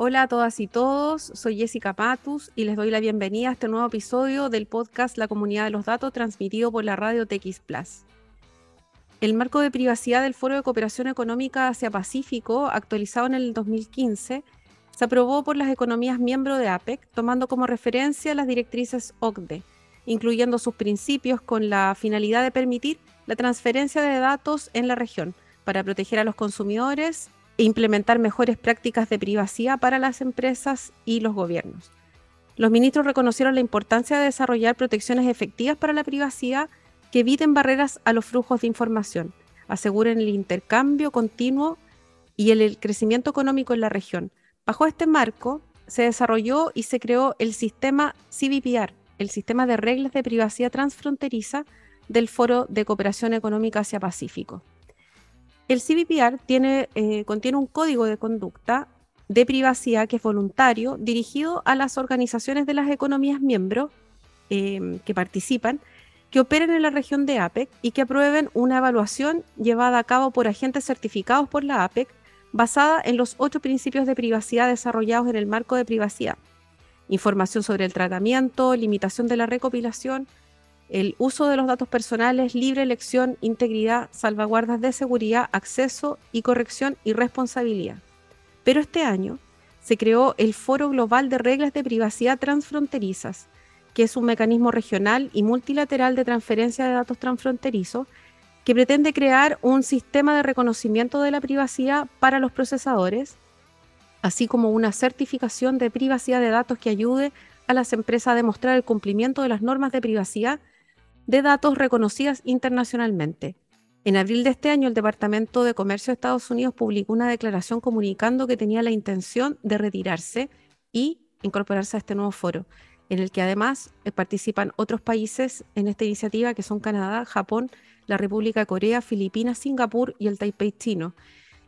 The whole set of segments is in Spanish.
Hola a todas y todos, soy Jessica Patus y les doy la bienvenida a este nuevo episodio del podcast La Comunidad de los Datos transmitido por la radio TX Plus. El marco de privacidad del Foro de Cooperación Económica Asia-Pacífico, actualizado en el 2015, se aprobó por las economías miembro de APEC, tomando como referencia las directrices OCDE, incluyendo sus principios con la finalidad de permitir la transferencia de datos en la región para proteger a los consumidores e implementar mejores prácticas de privacidad para las empresas y los gobiernos. Los ministros reconocieron la importancia de desarrollar protecciones efectivas para la privacidad que eviten barreras a los flujos de información, aseguren el intercambio continuo y el crecimiento económico en la región. Bajo este marco, se desarrolló y se creó el sistema CBPR, el sistema de reglas de privacidad transfronteriza del Foro de Cooperación Económica Asia-Pacífico. El CBPR eh, contiene un código de conducta de privacidad que es voluntario, dirigido a las organizaciones de las economías miembros em, que participan, que operen en la región de APEC y que aprueben una evaluación llevada a cabo por agentes certificados por la APEC basada en los ocho principios de privacidad desarrollados en el marco de privacidad. Información sobre el tratamiento, limitación de la recopilación, el uso de los datos personales, libre elección, integridad, salvaguardas de seguridad, acceso y corrección y responsabilidad. Pero este año se creó el Foro Global de Reglas de Privacidad Transfronterizas, que es un mecanismo regional y multilateral de transferencia de datos transfronterizos que pretende crear un sistema de reconocimiento de la privacidad para los procesadores, así como una certificación de privacidad de datos que ayude a las empresas a demostrar el cumplimiento de las normas de privacidad de datos reconocidas internacionalmente. En abril de este año, el Departamento de Comercio de Estados Unidos publicó una declaración comunicando que tenía la intención de retirarse y incorporarse a este nuevo foro, en el que además eh, participan otros países en esta iniciativa, que son Canadá, Japón, la República de Corea, Filipinas, Singapur y el Taipei chino,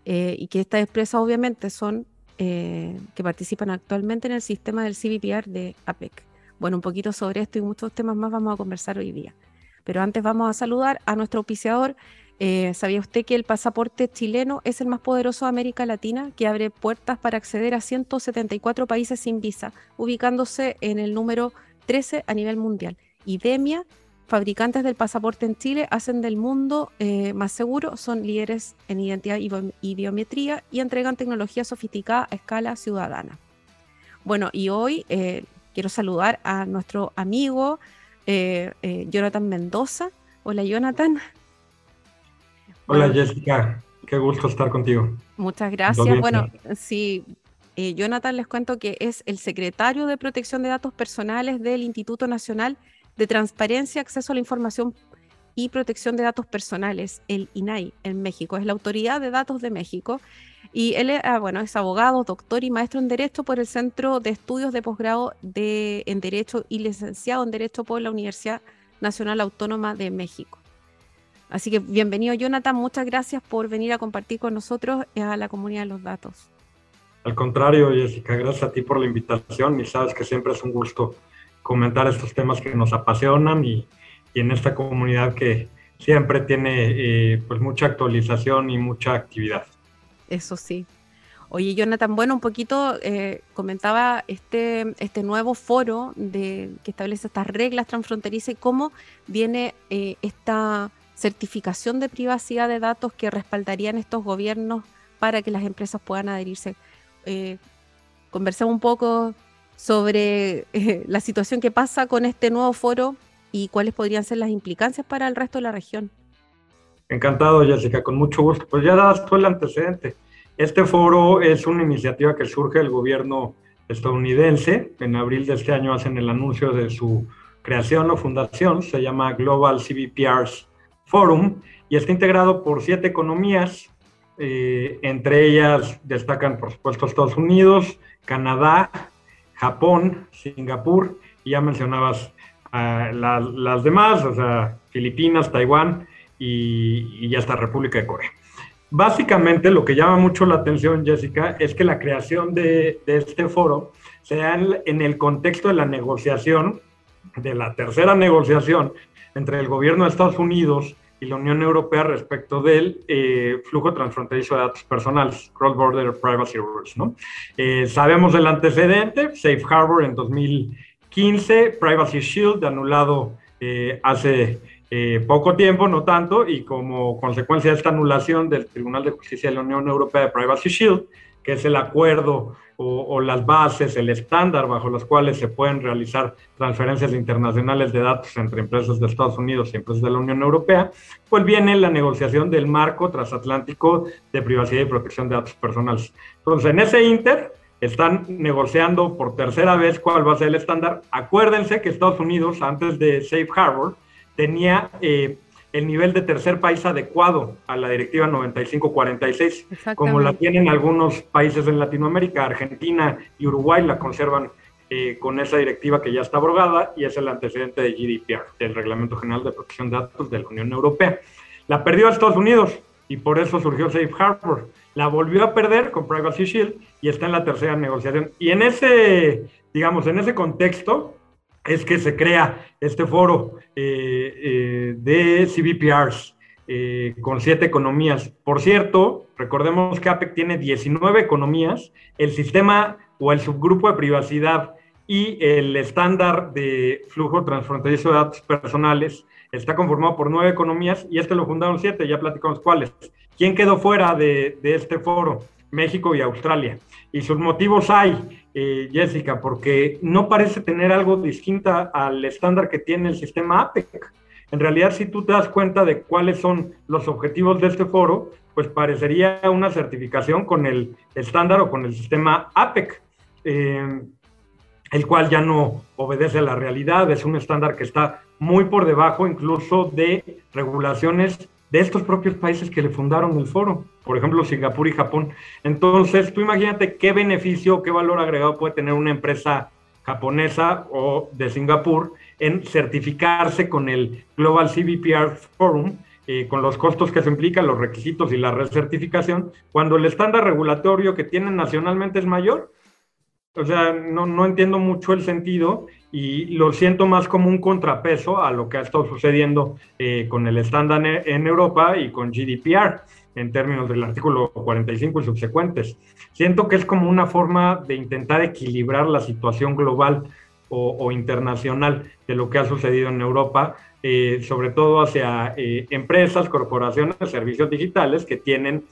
eh, y que estas empresas obviamente son eh, que participan actualmente en el sistema del CBPR de APEC. Bueno, un poquito sobre esto y muchos temas más vamos a conversar hoy día. Pero antes vamos a saludar a nuestro auspiciador. Eh, ¿Sabía usted que el pasaporte chileno es el más poderoso de América Latina, que abre puertas para acceder a 174 países sin visa, ubicándose en el número 13 a nivel mundial? IDEMIA, fabricantes del pasaporte en Chile, hacen del mundo eh, más seguro, son líderes en identidad y biometría y entregan tecnología sofisticada a escala ciudadana. Bueno, y hoy eh, quiero saludar a nuestro amigo, eh, eh, Jonathan Mendoza. Hola, Jonathan. Hola, Jessica. Qué gusto estar contigo. Muchas gracias. Bueno, sí, eh, Jonathan les cuento que es el secretario de Protección de Datos Personales del Instituto Nacional de Transparencia, Acceso a la Información y Protección de Datos Personales, el INAI, en México. Es la Autoridad de Datos de México y él es, ah, bueno, es abogado, doctor y maestro en Derecho por el Centro de Estudios de Posgrado de, en Derecho y licenciado en Derecho por la Universidad Nacional Autónoma de México. Así que bienvenido Jonathan, muchas gracias por venir a compartir con nosotros eh, a la comunidad de los datos. Al contrario, Jessica, gracias a ti por la invitación y sabes que siempre es un gusto comentar estos temas que nos apasionan y, y en esta comunidad que siempre tiene eh, pues mucha actualización y mucha actividad eso sí. Oye, Jonathan, bueno, un poquito eh, comentaba este, este nuevo foro de, que establece estas reglas transfronterizas y cómo viene eh, esta certificación de privacidad de datos que respaldarían estos gobiernos para que las empresas puedan adherirse. Eh, un poco sobre eh, la situación que pasa con este nuevo foro y cuáles podrían ser las implicancias para el resto de la región. Encantado, Jessica, con mucho gusto. Pues ya das tú el antecedente. Este foro es una iniciativa que surge del gobierno estadounidense. En abril de este año hacen el anuncio de su creación o fundación. Se llama Global CBPRs Forum y está integrado por siete economías. Eh, entre ellas destacan, por supuesto, Estados Unidos, Canadá, Japón, Singapur y ya mencionabas uh, las demás, o sea, Filipinas, Taiwán y, ya está República de Corea. Básicamente lo que llama mucho la atención, Jessica, es que la creación de, este foro se da en, el contexto de la negociación, de la tercera negociación entre el gobierno de Estados Unidos y la Unión Europea respecto del eh, flujo transfronterizo de datos personales, Cross Border Privacy Rules. ¿no? Eh, sabemos el antecedente, Safe Harbor en 2015, Privacy Shield anulado eh, hace poco tiempo, no tanto, y como consecuencia de esta anulación del Tribunal de Justicia de la Unión Europea de Privacy Shield, que es el acuerdo o, las bases, el estándar bajo los cuales se pueden realizar transferencias internacionales de datos entre empresas de Estados Unidos y empresas de la Unión Europea, pues viene la negociación del marco transatlántico de privacidad y protección de datos personales. Entonces, en ese inter están negociando por tercera vez cuál va a ser el estándar. Acuérdense que Estados Unidos, antes de Safe Harbor, tenía... Eh, el nivel de tercer país adecuado a la directiva 9546, como la tienen algunos países en Latinoamérica, Argentina y Uruguay la conservan eh, con esa directiva que ya está abrogada y es el antecedente de GDPR, del Reglamento General de Protección de Datos de la Unión Europea. La perdió a Estados Unidos y por eso surgió Safe Harbor. La volvió a perder con Privacy Shield y está en la tercera negociación. Y en ese, digamos, en ese contexto, es que se crea este foro eh, eh, de CBPRs eh, con siete economías. Por cierto, recordemos que APEC tiene 19 economías, el sistema o el subgrupo de privacidad y el estándar de flujo transfronterizo de datos personales está conformado por nueve economías y este lo fundaron siete, ya platicamos cuáles. ¿Quién quedó fuera de, de este foro? México y Australia. Y sus motivos hay. Eh, Jessica, porque no parece tener algo distinto al estándar que tiene el sistema APEC. En realidad, si tú te das cuenta de cuáles son los objetivos de este foro, pues parecería una certificación con el estándar o con el sistema APEC, eh, el cual ya no obedece a la realidad, es un estándar que está muy por debajo incluso de regulaciones de estos propios países que le fundaron el foro, por ejemplo Singapur y Japón. Entonces, tú imagínate qué beneficio, qué valor agregado puede tener una empresa japonesa o de Singapur en certificarse con el Global CBPR Forum, eh, con los costos que se implican, los requisitos y la recertificación, cuando el estándar regulatorio que tienen nacionalmente es mayor. O sea, no, no entiendo mucho el sentido y lo siento más como un contrapeso a lo que ha estado sucediendo eh, con el estándar en Europa y con GDPR en términos del artículo 45 y subsecuentes. Siento que es como una forma de intentar equilibrar la situación global o, internacional de lo que ha sucedido en Europa, eh, sobre todo hacia eh, empresas, corporaciones, servicios digitales que tienen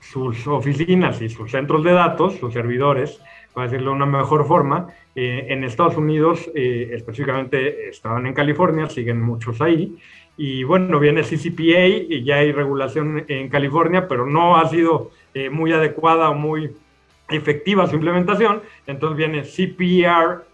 sus oficinas y sus centros de datos, sus servidores, para decirlo de una mejor forma, eh, en Estados Unidos, eh, específicamente estaban en California, siguen muchos ahí. Y bueno, viene CCPA y ya hay regulación en California, pero no ha sido eh, muy adecuada o muy efectiva su implementación. Entonces viene CPRA,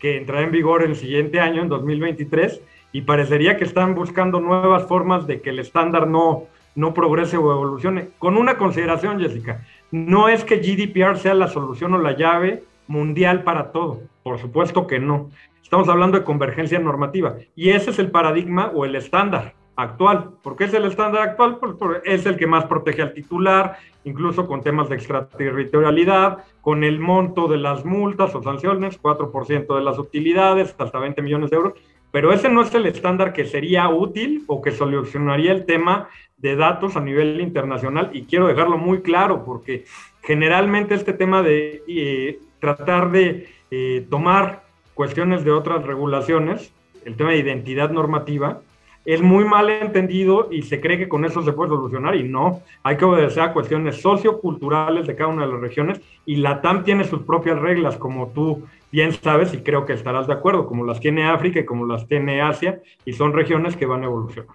que entrará en vigor el siguiente año, en 2023, y parecería que están buscando nuevas formas de que el estándar no, no progrese o evolucione. Con una consideración, Jessica, no es que GDPR sea la solución o la llave mundial para todo, por supuesto que no. Estamos hablando de convergencia normativa y ese es el paradigma o el estándar actual. ¿Por qué es el estándar actual? Pues es el que más protege al titular, incluso con temas de extraterritorialidad, con el monto de las multas o sanciones, 4% de las utilidades, hasta 20 millones de euros. Pero ese no es el estándar que sería útil o que solucionaría el tema de datos a nivel internacional y quiero dejarlo muy claro porque generalmente este tema de eh, tratar de eh, tomar cuestiones de otras regulaciones, el tema de identidad normativa, es muy mal entendido y se cree que con eso se puede solucionar y no, hay que obedecer a cuestiones socioculturales de cada una de las regiones y la TAM tiene sus propias reglas, como tú bien sabes y creo que estarás de acuerdo, como las tiene África y como las tiene Asia y son regiones que van evolucionando.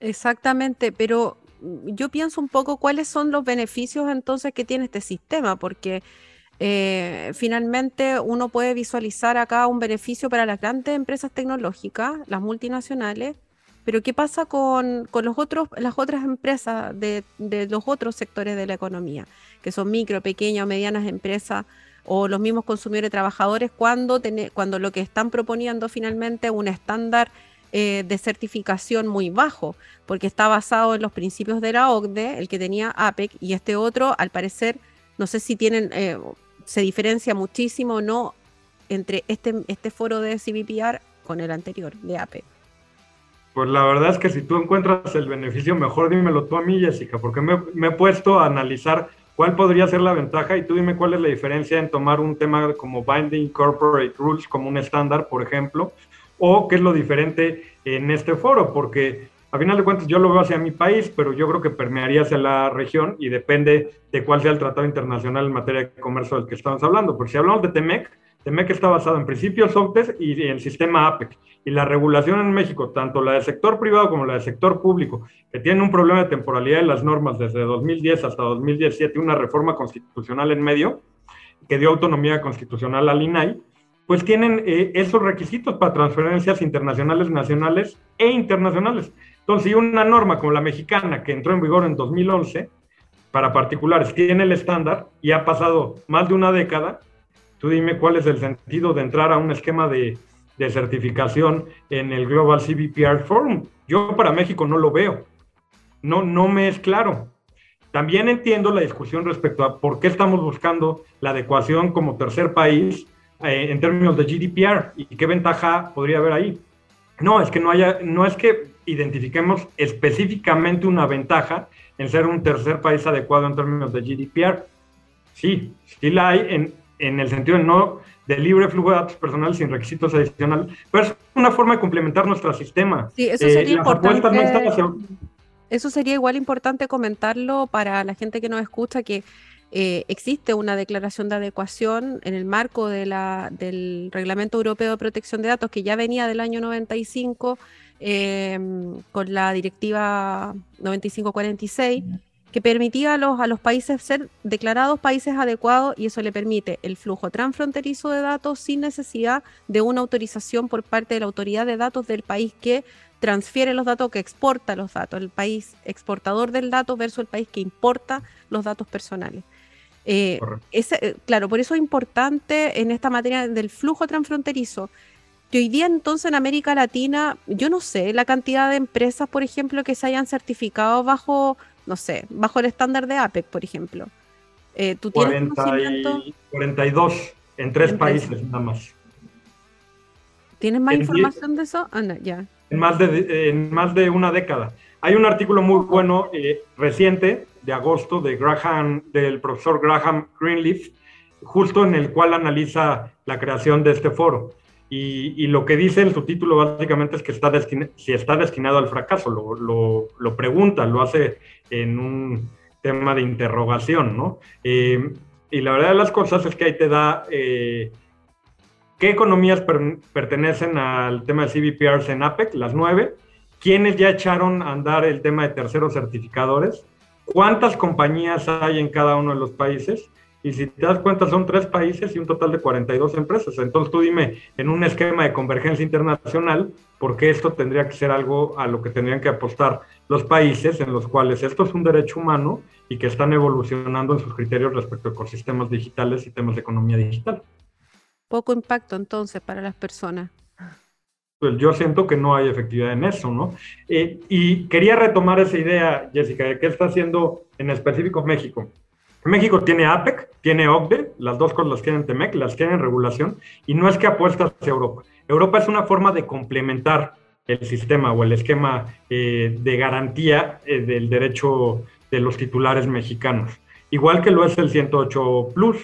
Exactamente, pero yo pienso un poco cuáles son los beneficios entonces que tiene este sistema, porque eh, finalmente uno puede visualizar acá un beneficio para las grandes empresas tecnológicas, las multinacionales, pero ¿qué pasa con, los otros, las otras empresas de, los otros sectores de la economía, que son micro, pequeñas o medianas empresas? o los mismos consumidores trabajadores cuando, cuando lo que están proponiendo finalmente un estándar eh, de certificación muy bajo, porque está basado en los principios de la OCDE, el que tenía APEC, y este otro, al parecer, no sé si tienen, eh, se diferencia muchísimo o no entre este, este foro de CBPR con el anterior, de APEC. Pues la verdad es que si tú encuentras el beneficio, mejor dímelo tú a mí, Jessica, porque me, me, he puesto a analizar cuál podría ser la ventaja y tú dime cuál es la diferencia en tomar un tema como Binding Corporate Rules como un estándar, por ejemplo, o qué es lo diferente en este foro, porque a final de cuentas yo lo veo hacia mi país, pero yo creo que permearía hacia la región y depende de cuál sea el tratado internacional en materia de comercio del que estamos hablando. Porque si hablamos de TEMEC, TEMEC está basado en principios OCDE y en sistema APEC. Y la regulación en México, tanto la del sector privado como la del sector público, que tiene un problema de temporalidad en las normas desde 2010 hasta 2017, una reforma constitucional en medio, que dio autonomía constitucional al INAI, pues tienen eh, esos requisitos para transferencias internacionales, nacionales e internacionales. Entonces, si una norma como la mexicana, que entró en vigor en 2011, para particulares, tiene el estándar y ha pasado más de una década, tú dime cuál es el sentido de entrar a un esquema de, de certificación en el Global CBPR Forum. Yo para México no lo veo. No, no me es claro. También entiendo la discusión respecto a por qué estamos buscando la adecuación como tercer país eh, en términos de GDPR y qué ventaja podría haber ahí. No, es que no haya, no es que identifiquemos específicamente una ventaja en ser un tercer país adecuado en términos de GDPR. Sí, sí la hay en, en el sentido de no de libre flujo de datos personales sin requisitos adicionales, pero es una forma de complementar nuestro sistema. Sí, eso sería eh, importante. Eso sería igual importante comentarlo para la gente que nos escucha que eh, existe una declaración de adecuación en el marco de la, del Reglamento Europeo de Protección de Datos que ya venía del año 95 Em, con la directiva 9546, que permitía a los, a los países ser declarados países adecuados y eso le permite el flujo transfronterizo de datos sin necesidad de una autorización por parte de la autoridad de datos del país que transfiere los datos, que exporta los datos, el país exportador del dato versus el país que importa los datos personales. Eh, ese, claro, por eso es importante en esta materia del flujo transfronterizo que hoy día entonces en América Latina, yo no sé la cantidad de empresas, por ejemplo, que se hayan certificado bajo, no sé, bajo el estándar de APEC, por ejemplo. Eh, ¿Tú tienes 42 en tres países nada más. ¿Tienes más información de eso? Ah, ya. En más, de, en más de una década. Hay un artículo muy bueno eh, reciente de agosto de Graham, del profesor Graham Greenleaf, justo en el cual analiza la creación de este foro. Y, lo que dice en su título básicamente es que está si está destinado al fracaso, lo, lo, pregunta, lo hace en un tema de interrogación, ¿no? Eh, y la verdad de las cosas es que ahí te da eh, qué economías pertenecen al tema de CBPRs en APEC, las nueve, quiénes ya echaron a andar el tema de terceros certificadores, cuántas compañías hay en cada uno de los países y si te das cuenta, son tres países y un total de 42 empresas. Entonces tú dime, en un esquema de convergencia internacional, ¿por qué esto tendría que ser algo a lo que tendrían que apostar los países en los cuales esto es un derecho humano y que están evolucionando en sus criterios respecto a ecosistemas digitales y temas de economía digital? Poco impacto entonces para las personas. Pues yo siento que no hay efectividad en eso, ¿no? Eh, y quería retomar esa idea, Jessica, de qué está haciendo en específico México. México tiene APEC, tiene OCDE, las dos cosas las tienen TEMEC, las tienen regulación, y no es que apuesta hacia Europa. Europa es una forma de complementar el sistema o el esquema eh, de garantía eh, del derecho de los titulares mexicanos. Igual que lo es el 108 Plus,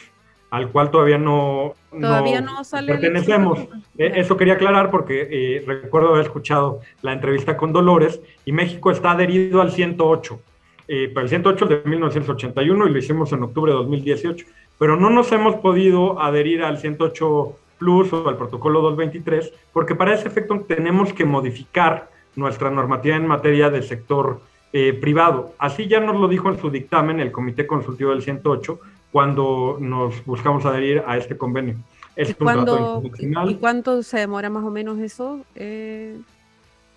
al cual todavía no, todavía no, sale pertenecemos. Eh, eso quería aclarar porque recuerdo haber escuchado la entrevista con Dolores y México está adherido al 108 eh, para el 108 de 1981 y lo hicimos en octubre de 2018, pero no nos hemos podido adherir al 108 Plus o al protocolo 223 porque para ese efecto tenemos que modificar nuestra normativa en materia del sector eh, privado. Así ya nos lo dijo en su dictamen el Comité Consultivo del 108 cuando nos buscamos adherir a este convenio. Es ¿Y, un ¿Y cuánto se demora más o menos eso? Eh,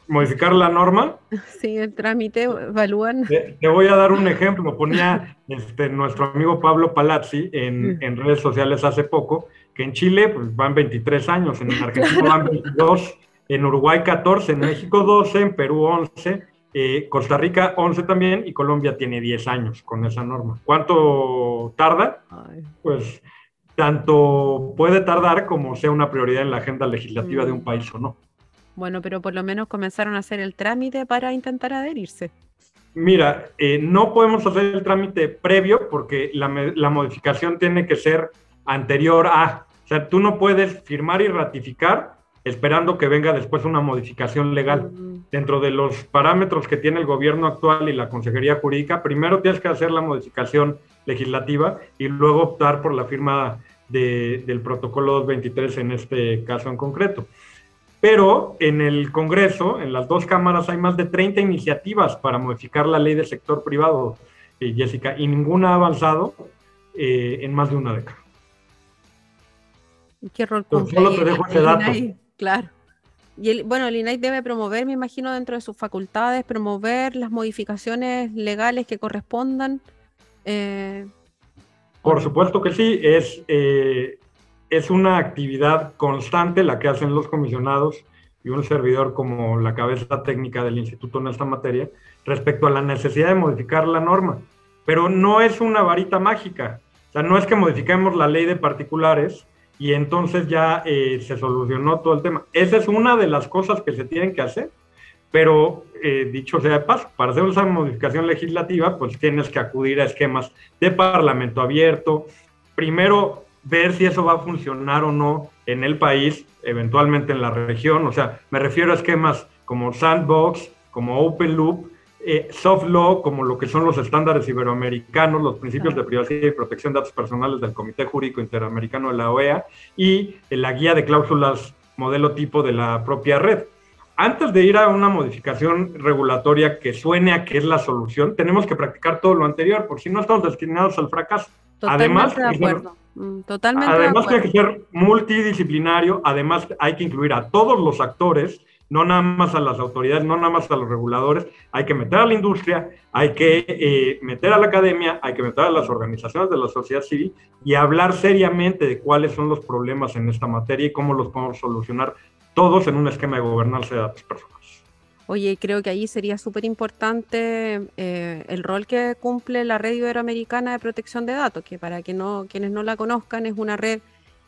modificar la norma. Sí, el trámite, evalúan. Te, voy a dar un ejemplo. Ponía este, nuestro amigo Pablo Palazzi en, en, redes sociales hace poco que en Chile pues, van 23 años, en Argentina van 22, en Uruguay 14, en México 12, en Perú 11, eh, Costa Rica 11 también y Colombia tiene 10 años con esa norma. ¿Cuánto tarda? Pues tanto puede tardar como sea una prioridad en la agenda legislativa de un mm. país o no. Bueno, pero por lo menos comenzaron a hacer el trámite para intentar adherirse. Mira, eh, no podemos hacer el trámite previo porque la, la, modificación tiene que ser anterior a, o sea, tú no puedes firmar y ratificar esperando que venga después una modificación legal. Dentro de los parámetros que tiene el gobierno actual y la Consejería Jurídica, primero tienes que hacer la modificación legislativa y luego optar por la firma del protocolo 223 en este caso en concreto. Pero en el Congreso, en las dos cámaras, hay más de 30 iniciativas para modificar la ley del sector privado, eh, Jessica, y ninguna ha avanzado eh, en más de una década. ¿Qué rol cumple? Solo te dejo ese dato. Claro. Y el, bueno, el INAI debe promover, me imagino, dentro de sus facultades, promover las modificaciones legales que correspondan. Eh, Por supuesto que sí, es, eh, es una actividad constante la que hacen los comisionados y un servidor como la cabeza técnica del instituto en esta materia respecto a la necesidad de modificar la norma. Pero no es una varita mágica. O sea, no es que modifiquemos la ley de particulares, y entonces ya eh, se solucionó todo el tema. Esa es una de las cosas que se tienen que hacer, pero eh, dicho sea de paso, para hacer esa modificación legislativa, pues tienes que acudir a esquemas de parlamento abierto, primero ver si eso va a funcionar o no en el país, eventualmente en la región, o sea, me refiero a esquemas como Sandbox, como Open Loop, eh, soft law, como lo que son los estándares iberoamericanos, los principios de privacidad y protección de datos personales del Comité Jurídico Interamericano de la OEA y la guía de cláusulas modelo tipo de la propia red. Antes de ir a una modificación regulatoria que suene a que es la solución, tenemos que practicar todo lo anterior, porque si no estamos destinados al fracaso. además, de acuerdo. Mm, totalmente además hay que ser multidisciplinario, además hay que incluir a todos los actores no nada más a las autoridades, no nada más a los reguladores, hay que meter a la industria, hay que eh, meter a la academia, hay que meter a las organizaciones de la sociedad civil y hablar seriamente de cuáles son los problemas en esta materia y cómo los podemos solucionar todos en un esquema de gobernanza de datos personales. Oye, creo que ahí sería súper importante eh, el rol que cumple la Red Iberoamericana de Protección de Datos, que para que no, quienes no la conozcan es una red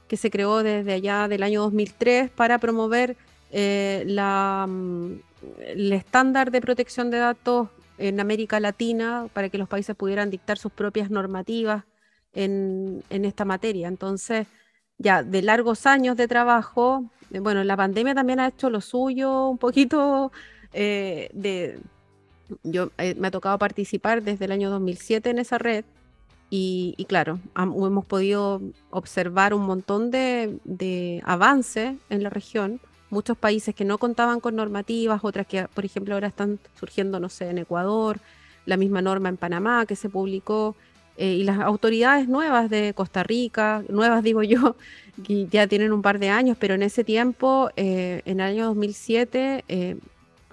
que se creó desde allá del año 2003 para promover eh, mm, el estándar de protección de datos en América Latina para que los países pudieran dictar sus propias normativas en, esta materia. Entonces, ya de largos años de trabajo, eh, bueno, la pandemia también ha hecho lo suyo un poquito eh, de... Yo me ha tocado participar desde el año 2007 en esa red y, claro, hemos podido observar un montón de, de avances en la región. Muchos países que no contaban con normativas, otras que, por ejemplo, ahora están surgiendo, no sé, en Ecuador, la misma norma en Panamá que se publicó, eh, y las autoridades nuevas de Costa Rica, nuevas digo yo, que ya tienen un par de años, pero en ese tiempo, eh, en el año 2007, eh,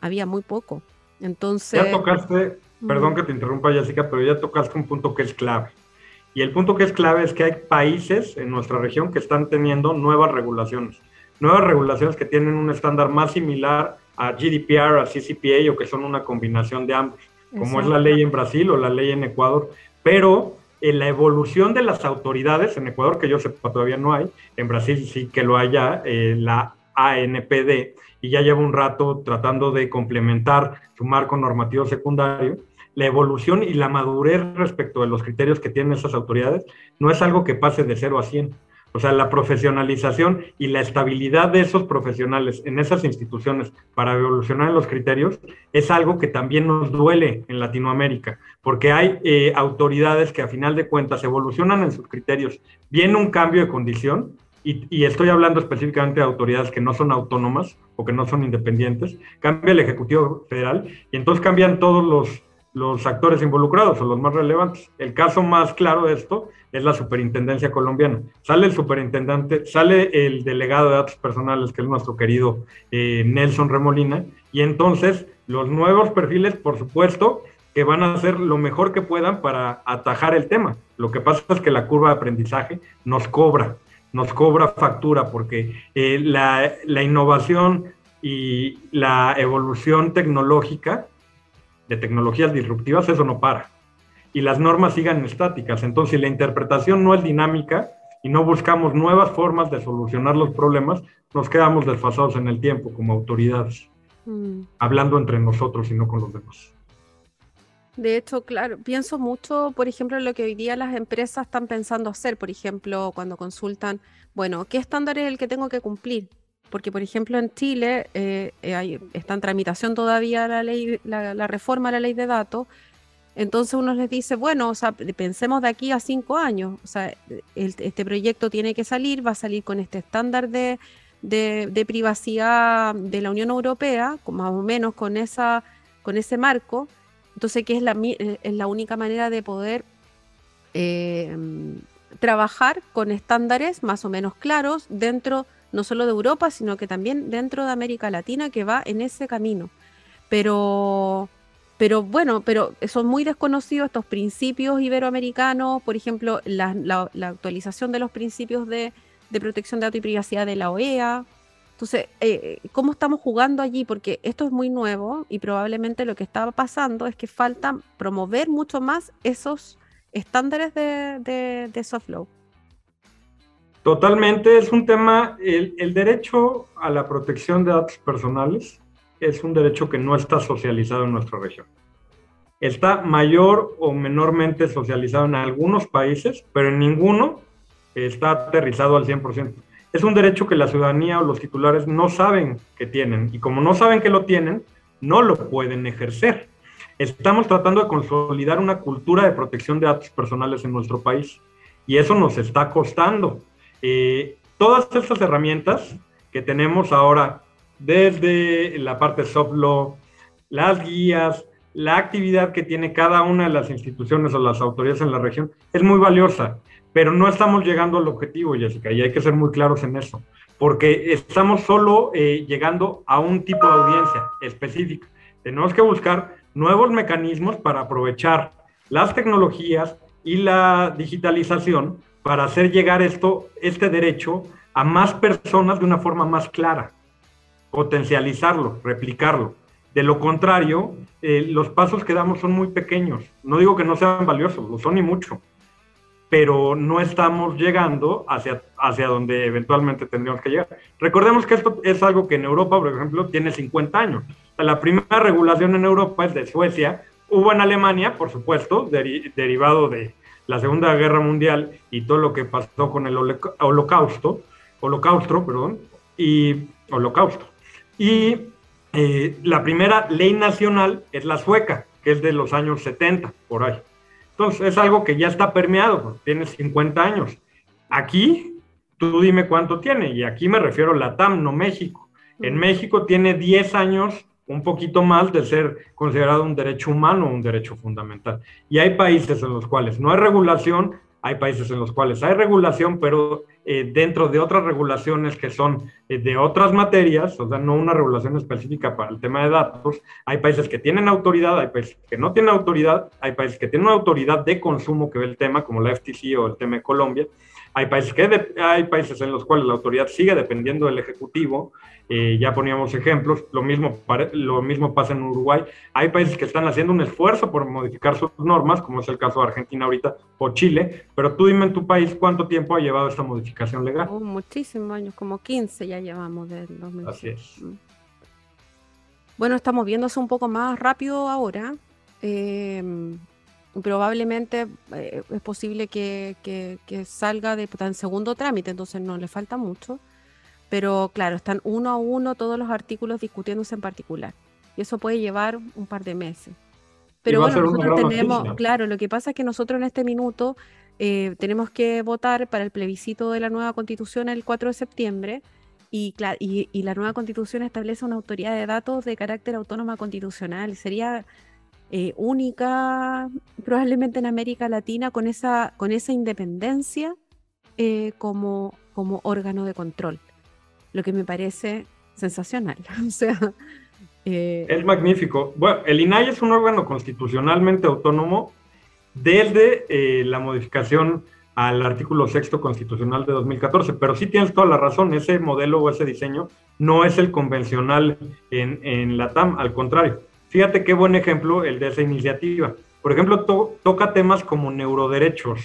había muy poco. Entonces... Ya tocaste, perdón que te interrumpa Jessica, pero ya tocaste un punto que es clave. Y el punto que es clave es que hay países en nuestra región que están teniendo nuevas regulaciones nuevas regulaciones que tienen un estándar más similar a GDPR, a CCPA o que son una combinación de ambos, como es la ley en Brasil o la ley en Ecuador, pero en la evolución de las autoridades, en Ecuador que yo sepa todavía no hay, en Brasil sí que lo haya, eh, la ANPD, y ya lleva un rato tratando de complementar su marco normativo secundario, la evolución y la madurez respecto de los criterios que tienen esas autoridades no es algo que pase de 0 a 100, o sea, la profesionalización y la estabilidad de esos profesionales en esas instituciones para evolucionar en los criterios es algo que también nos duele en Latinoamérica, porque hay eh, autoridades que a final de cuentas evolucionan en sus criterios, viene un cambio de condición, y, estoy hablando específicamente de autoridades que no son autónomas o que no son independientes, cambia el Ejecutivo Federal y entonces cambian todos los los actores involucrados o los más relevantes. El caso más claro de esto es la superintendencia colombiana. Sale el superintendente, sale el delegado de datos personales, que es nuestro querido eh, Nelson Remolina, y entonces los nuevos perfiles, por supuesto, que van a hacer lo mejor que puedan para atajar el tema. Lo que pasa es que la curva de aprendizaje nos cobra, nos cobra factura, porque eh, la, la innovación y la evolución tecnológica de tecnologías disruptivas, eso no para. Y las normas sigan estáticas. Entonces, si la interpretación no es dinámica y no buscamos nuevas formas de solucionar los problemas, nos quedamos desfasados en el tiempo como autoridades, mm. hablando entre nosotros y no con los demás. De hecho, claro, pienso mucho, por ejemplo, en lo que hoy día las empresas están pensando hacer, por ejemplo, cuando consultan, bueno, ¿qué estándar es el que tengo que cumplir? Porque, por ejemplo, en Chile eh, está en tramitación todavía la ley, la, reforma a la ley de datos. Entonces uno les dice, bueno, o sea, pensemos de aquí a cinco años. O sea, este proyecto tiene que salir, va a salir con este estándar de, de, privacidad de la Unión Europea, más o menos con, esa, con ese marco. Entonces, que es la, es la única manera de poder eh, trabajar con estándares más o menos claros dentro no solo de Europa, sino que también dentro de América Latina que va en ese camino. Pero, pero bueno, pero son muy desconocidos estos principios iberoamericanos, por ejemplo, la, actualización de los principios de, protección de datos y privacidad de la OEA. Entonces, eh, ¿cómo estamos jugando allí? Porque esto es muy nuevo y probablemente lo que estaba pasando es que falta promover mucho más esos estándares de, de soft law. Totalmente, es un tema, el, derecho a la protección de datos personales es un derecho que no está socializado en nuestra región. Está mayor o menormente socializado en algunos países, pero en ninguno está aterrizado al 100%. Es un derecho que la ciudadanía o los titulares no saben que tienen y como no saben que lo tienen, no lo pueden ejercer. Estamos tratando de consolidar una cultura de protección de datos personales en nuestro país y eso nos está costando. Eh, todas estas herramientas que tenemos ahora, desde la parte soft law, las guías, la actividad que tiene cada una de las instituciones o las autoridades en la región, es muy valiosa, pero no estamos llegando al objetivo, Jessica, y hay que ser muy claros en eso, porque estamos solo eh, llegando a un tipo de audiencia específica. Tenemos que buscar nuevos mecanismos para aprovechar las tecnologías y la digitalización para hacer llegar esto, este derecho a más personas de una forma más clara, potencializarlo, replicarlo. De lo contrario, eh, los pasos que damos son muy pequeños. No digo que no sean valiosos, lo son y mucho, pero no estamos llegando hacia, hacia donde eventualmente tendríamos que llegar. Recordemos que esto es algo que en Europa, por ejemplo, tiene 50 años. La primera regulación en Europa es de Suecia, hubo en Alemania, por supuesto, derivado de, la Segunda Guerra Mundial y todo lo que pasó con el holocausto, holocausto, perdón, y holocausto. Y eh, la primera ley nacional es la sueca, que es de los años 70, por ahí. Entonces, es algo que ya está permeado, pues, tiene 50 años. Aquí, tú dime cuánto tiene, y aquí me refiero a la TAM, no México. En México tiene 10 años un poquito más de ser considerado un derecho humano un derecho fundamental. Y hay países en los cuales no hay regulación, hay países en los cuales hay regulación, pero eh, dentro de otras regulaciones que son eh, de otras materias, o sea, no una regulación específica para el tema de datos, hay países que tienen autoridad, hay países que no tienen autoridad, hay países que tienen una autoridad de consumo que ve el tema, como la FTC o el tema de Colombia, hay países, que hay países en los cuales la autoridad sigue dependiendo del Ejecutivo, eh, ya poníamos ejemplos, lo mismo, lo mismo pasa en Uruguay. Hay países que están haciendo un esfuerzo por modificar sus normas, como es el caso de Argentina ahorita o Chile, pero tú dime en tu país cuánto tiempo ha llevado esta modificación legal. Oh, muchísimos años, como 15 ya llevamos del 2000. Así es. Mm. Bueno, estamos viéndose un poco más rápido ahora. Em, probablemente eh, es posible que, que, salga de en segundo trámite, entonces no le falta mucho pero claro, están uno a uno todos los artículos discutiéndose en particular. Y eso puede llevar un par de meses. Pero bueno, nosotros tenemos, claro, lo que pasa es que nosotros en este minuto eh, tenemos que votar para el plebiscito de la nueva constitución el 4 de septiembre y, y, la nueva constitución establece una autoridad de datos de carácter autónoma constitucional. Sería eh, única probablemente en América Latina con esa, con esa independencia eh, como, como órgano de control lo que me parece sensacional. o sea, eh, es magnífico. Bueno, el INAI es un órgano constitucionalmente autónomo desde la modificación al artículo sexto constitucional de 2014, pero sí tienes toda la razón, ese modelo o ese diseño no es el convencional en, en la TAM, al contrario. Fíjate qué buen ejemplo el de esa iniciativa. Por ejemplo, toca temas como neuroderechos,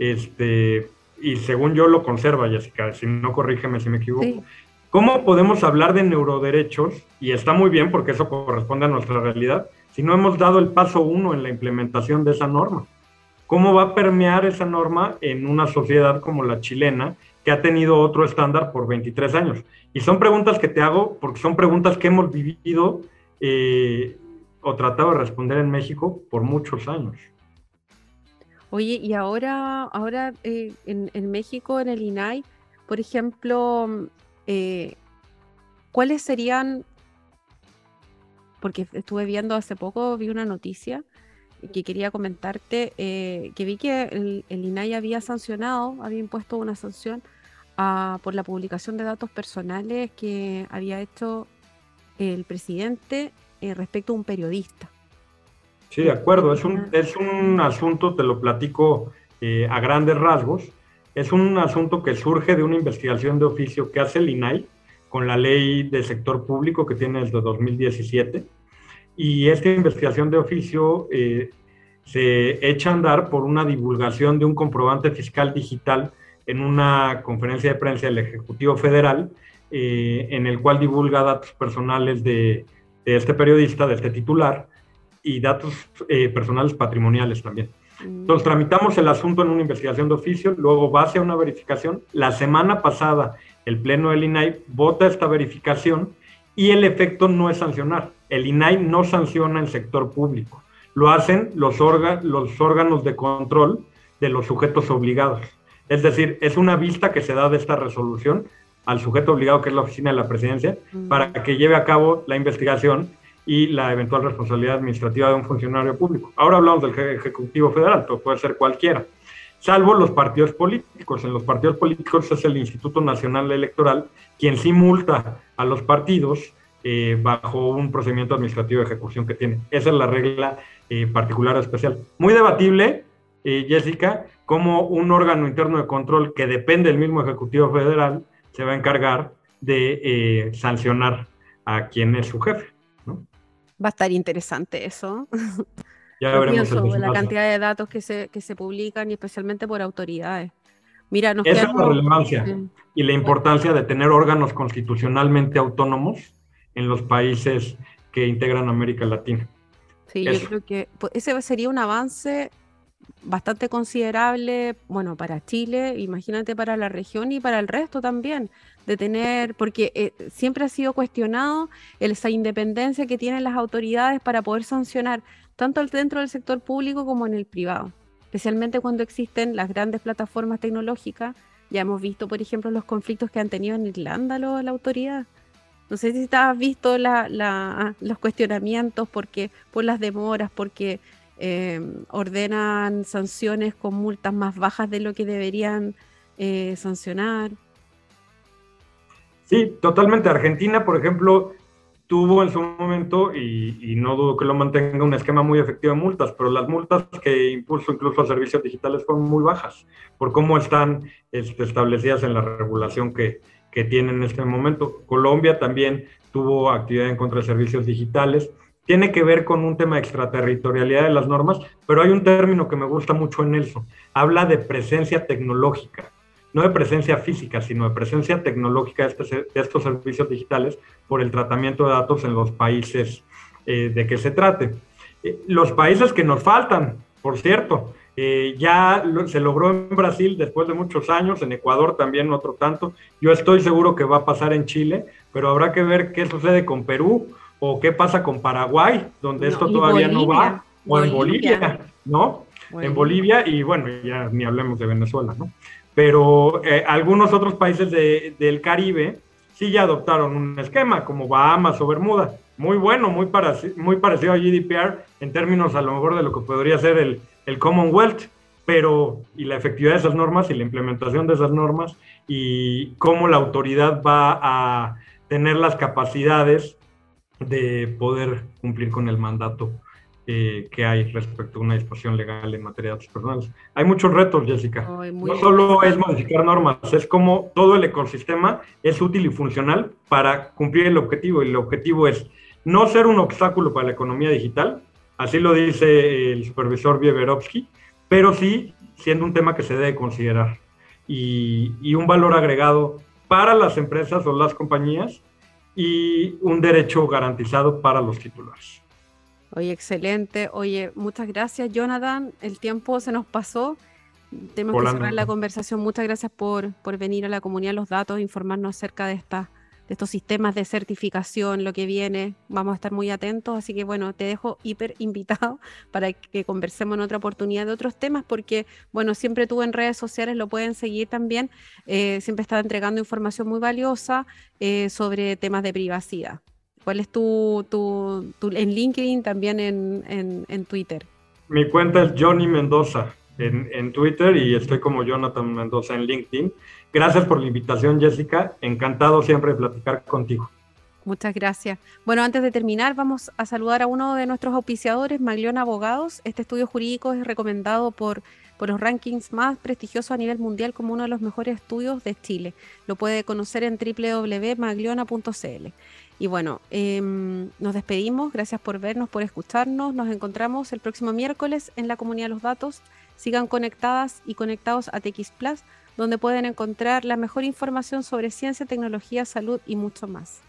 este, y según yo lo conserva, Jessica, si no corrígeme si me equivoco. ¿Cómo podemos hablar de neuroderechos? Y está muy bien porque eso corresponde a nuestra realidad, si no hemos dado el paso uno en la implementación de esa norma. ¿Cómo va a permear esa norma en una sociedad como la chilena, que ha tenido otro estándar por 23 años? Y son preguntas que te hago porque son preguntas que hemos vivido eh, o tratado de responder en México por muchos años. Oye, y ahora, ahora eh, en, México, en el INAI, por ejemplo, eh, ¿cuáles serían? Porque estuve viendo hace poco, vi una noticia que quería comentarte, eh, que vi que el, INAI había sancionado, había impuesto una sanción por la publicación de datos personales que había hecho el presidente respecto a un periodista. Sí, de acuerdo. Es un, es un asunto, te lo platico eh, a grandes rasgos, es un asunto que surge de una investigación de oficio que hace el INAI con la ley de sector público que tiene desde 2017. Y esta investigación de oficio eh, se echa a andar por una divulgación de un comprobante fiscal digital en una conferencia de prensa del Ejecutivo Federal, eh, en el cual divulga datos personales de, de este periodista, de este titular, y datos eh, personales patrimoniales también. Mm. Entonces, tramitamos el asunto en una investigación de oficio, luego va hacia una verificación. La semana pasada, el Pleno del INAI vota esta verificación y el efecto no es sancionar. El INAI no sanciona el sector público. Lo hacen los, los órganos de control de los sujetos obligados. Es decir, es una vista que se da de esta resolución al sujeto obligado, que es la oficina de la presidencia, mm. para que lleve a cabo la investigación y la eventual responsabilidad administrativa de un funcionario público. Ahora hablamos del Ejecutivo Federal, pero puede ser cualquiera, salvo los partidos políticos. En los partidos políticos es el Instituto Nacional Electoral quien sí multa a los partidos eh, bajo un procedimiento administrativo de ejecución que tiene. Esa es la regla eh, particular especial. Muy debatible, eh, Jessica, como un órgano interno de control que depende del mismo Ejecutivo Federal se va a encargar de sancionar a quien es su jefe. Va a estar interesante eso. Ya veremos. la cantidad de datos que se, que se publican y especialmente por autoridades. Mira, nos Esa es la relevancia y la importancia de tener órganos constitucionalmente autónomos en los países que integran América Latina. Sí, yo creo que pues, ese sería un avance bastante considerable, bueno, para Chile, imagínate para la región y para el resto también, de tener, porque eh, siempre ha sido cuestionado esa independencia que tienen las autoridades para poder sancionar tanto dentro del sector público como en el privado, especialmente cuando existen las grandes plataformas tecnológicas. Ya hemos visto, por ejemplo, los conflictos que han tenido en Irlanda la autoridad. No sé si has visto los cuestionamientos porque, por las demoras, porque Em, ordenan sanciones con multas más bajas de lo que deberían eh, sancionar. Sí, totalmente. Argentina, por ejemplo, tuvo en su momento, y, no dudo que lo mantenga, un esquema muy efectivo de multas, pero las multas que impuso incluso a servicios digitales fueron muy bajas, por cómo están este, establecidas en la regulación que, que tienen en este momento. Colombia también tuvo actividad en contra de servicios digitales tiene que ver con un tema de extraterritorialidad de las normas, pero hay un término que me gusta mucho en eso. Habla de presencia tecnológica, no de presencia física, sino de presencia tecnológica de, este estos servicios digitales por el tratamiento de datos en los países eh, de que se trate. Eh, los países que nos faltan, por cierto, eh, ya se logró en Brasil después de muchos años, en Ecuador también otro tanto. Yo estoy seguro que va a pasar en Chile, pero habrá que ver qué sucede con Perú o qué pasa con Paraguay, donde esto todavía no va, o en Bolivia, ¿no? En Bolivia y bueno, ya ni hablemos de Venezuela, ¿no? Pero eh, algunos otros países del Caribe sí ya adoptaron un esquema, como Bahamas o Bermuda. Muy bueno, muy, muy parecido a GDPR en términos a lo mejor de lo que podría ser el, el Commonwealth, pero y la efectividad de esas normas y la implementación de esas normas y cómo la autoridad va a tener las capacidades de poder cumplir con el mandato eh, que hay respecto a una disposición legal en materia de datos personales. Hay muchos retos, Jessica. no solo es modificar normas, es como todo el ecosistema es útil y funcional para cumplir el objetivo. Y el objetivo es no ser un obstáculo para la economía digital, así lo dice el supervisor Vieverovsky, pero sí siendo un tema que se debe considerar. y, un valor agregado para las empresas o las compañías y un derecho garantizado para los titulares. Oye, excelente. Oye, muchas gracias, Jonathan. El tiempo se nos pasó. Tenemos que cerrar la conversación. Muchas gracias por, por venir a la comunidad de los datos, informarnos acerca de esta de estos sistemas de certificación, lo que viene. Vamos a estar muy atentos, así que bueno, te dejo hiper invitado para que conversemos en otra oportunidad de otros temas, porque bueno, siempre tú en redes sociales lo pueden seguir también, eh, siempre está entregando información muy valiosa eh, sobre temas de privacidad. ¿Cuál es tu, en LinkedIn, también en, Twitter? Mi cuenta es Johnny Mendoza en, en, Twitter y estoy como Jonathan Mendoza en LinkedIn. Gracias por la invitación, Jessica. Encantado siempre de platicar contigo. Muchas gracias. Bueno, antes de terminar, vamos a saludar a uno de nuestros auspiciadores, Maglión Abogados. Este estudio jurídico es recomendado por, los rankings más prestigiosos a nivel mundial como uno de los mejores estudios de Chile. Lo puede conocer en www.magliona.cl. Y bueno, em, nos despedimos. Gracias por vernos, por escucharnos. Nos encontramos el próximo miércoles en la comunidad de los datos. Sigan conectadas y conectados a TX Plus, donde pueden encontrar la mejor información sobre ciencia, tecnología, salud y mucho más.